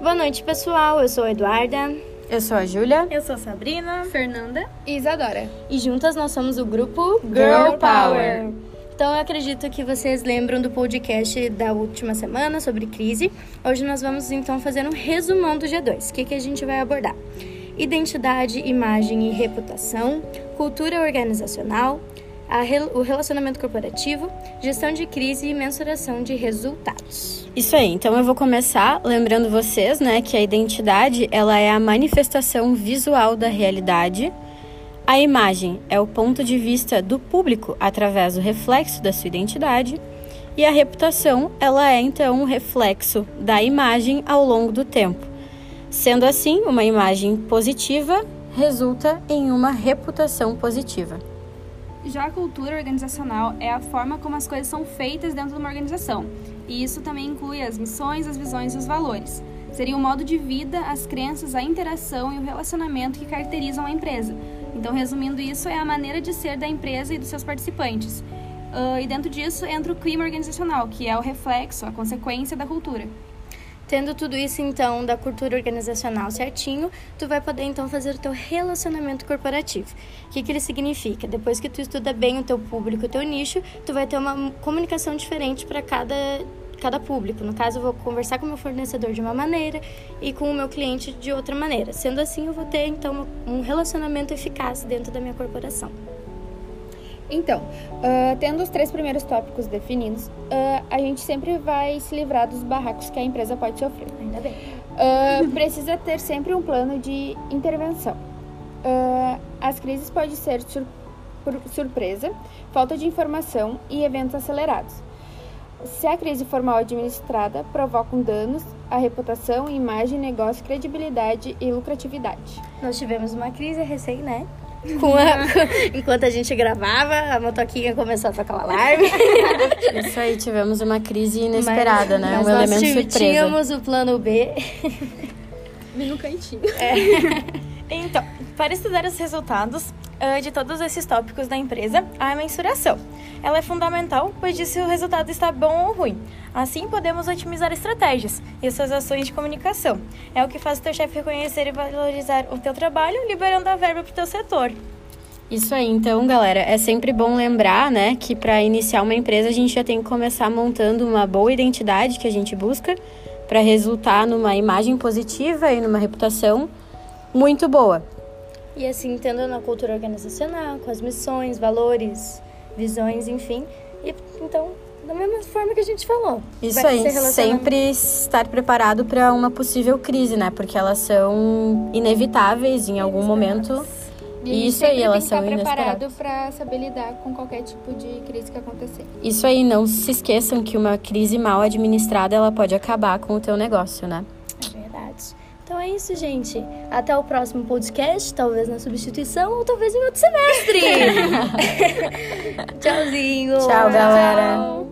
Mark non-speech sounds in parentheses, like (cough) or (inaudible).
Boa noite, pessoal. Eu sou a Eduarda. Eu sou a Júlia. Eu sou a Sabrina. Fernanda. E Isadora. E juntas nós somos o grupo Girl Power. Então eu acredito que vocês lembram do podcast da última semana sobre crise. Hoje nós vamos então fazer um resumão do G2. O que, que a gente vai abordar? Identidade, imagem e reputação, cultura organizacional, a, o relacionamento corporativo, gestão de crise e mensuração de resultados. Isso aí. Então eu vou começar lembrando vocês, né, que a identidade ela é a manifestação visual da realidade. A imagem é o ponto de vista do público através do reflexo da sua identidade. E a reputação, ela é então um reflexo da imagem ao longo do tempo. Sendo assim, uma imagem positiva resulta em uma reputação positiva. Já a cultura organizacional é a forma como as coisas são feitas dentro de uma organização. E isso também inclui as missões, as visões e os valores. Seria o modo de vida, as crenças, a interação e o relacionamento que caracterizam a empresa. Então, resumindo isso, é a maneira de ser da empresa e dos seus participantes. Uh, e dentro disso entra o clima organizacional, que é o reflexo, a consequência da cultura. Tendo tudo isso, então, da cultura organizacional certinho, tu vai poder, então, fazer o teu relacionamento corporativo. O que, que ele significa? Depois que tu estuda bem o teu público, o teu nicho, tu vai ter uma comunicação diferente para cada, cada público. No caso, eu vou conversar com o meu fornecedor de uma maneira e com o meu cliente de outra maneira. Sendo assim, eu vou ter, então, um relacionamento eficaz dentro da minha corporação. Então, uh, tendo os três primeiros tópicos definidos, uh, a gente sempre vai se livrar dos barracos que a empresa pode sofrer. Ainda bem. Uh, precisa ter sempre um plano de intervenção. as crises podem ser sur surpresa, falta de informação e eventos acelerados. Se a crise for mal administrada, provocam danos à reputação, imagem, negócio, credibilidade e lucratividade. Nós tivemos uma crise recém, né? (laughs) Com a, (laughs) enquanto a gente gravava, a motoquinha começou a tocar o alarme. (laughs) Isso aí, tivemos uma crise inesperada, mas, né? Mas um nós elemento surpresa. tínhamos o plano B. Bem no cantinho. É. Então, para estudar os resultados de todos esses tópicos da empresa, a mensuração. Ela é fundamental, pois diz se o resultado está bom ou ruim. Assim, podemos otimizar estratégias e suas ações de comunicação. É o que faz o teu chefe reconhecer e valorizar o teu trabalho, liberando a verba para o teu setor. Isso aí, então, galera, é sempre bom lembrar, né, que para iniciar uma empresa a gente já tem que começar montando uma boa identidade que a gente busca para resultar numa imagem positiva e numa reputação muito boa. E assim, tendo na cultura organizacional, com as missões, valores, visões, enfim. E então da mesma forma que a gente falou. Isso aí, sempre estar preparado para uma possível crise, né? Porque elas são inevitáveis em algum momento. E isso aí, elas são preparado para saber lidar com qualquer tipo de crise que acontecer. Isso aí, não se esqueçam que uma crise mal administrada ela pode acabar com o teu negócio, né? É verdade. Então é isso, gente. Até o próximo podcast, talvez na substituição ou talvez em outro semestre. (laughs) (laughs) Tchauzinho. Tchau, galera. Tchau.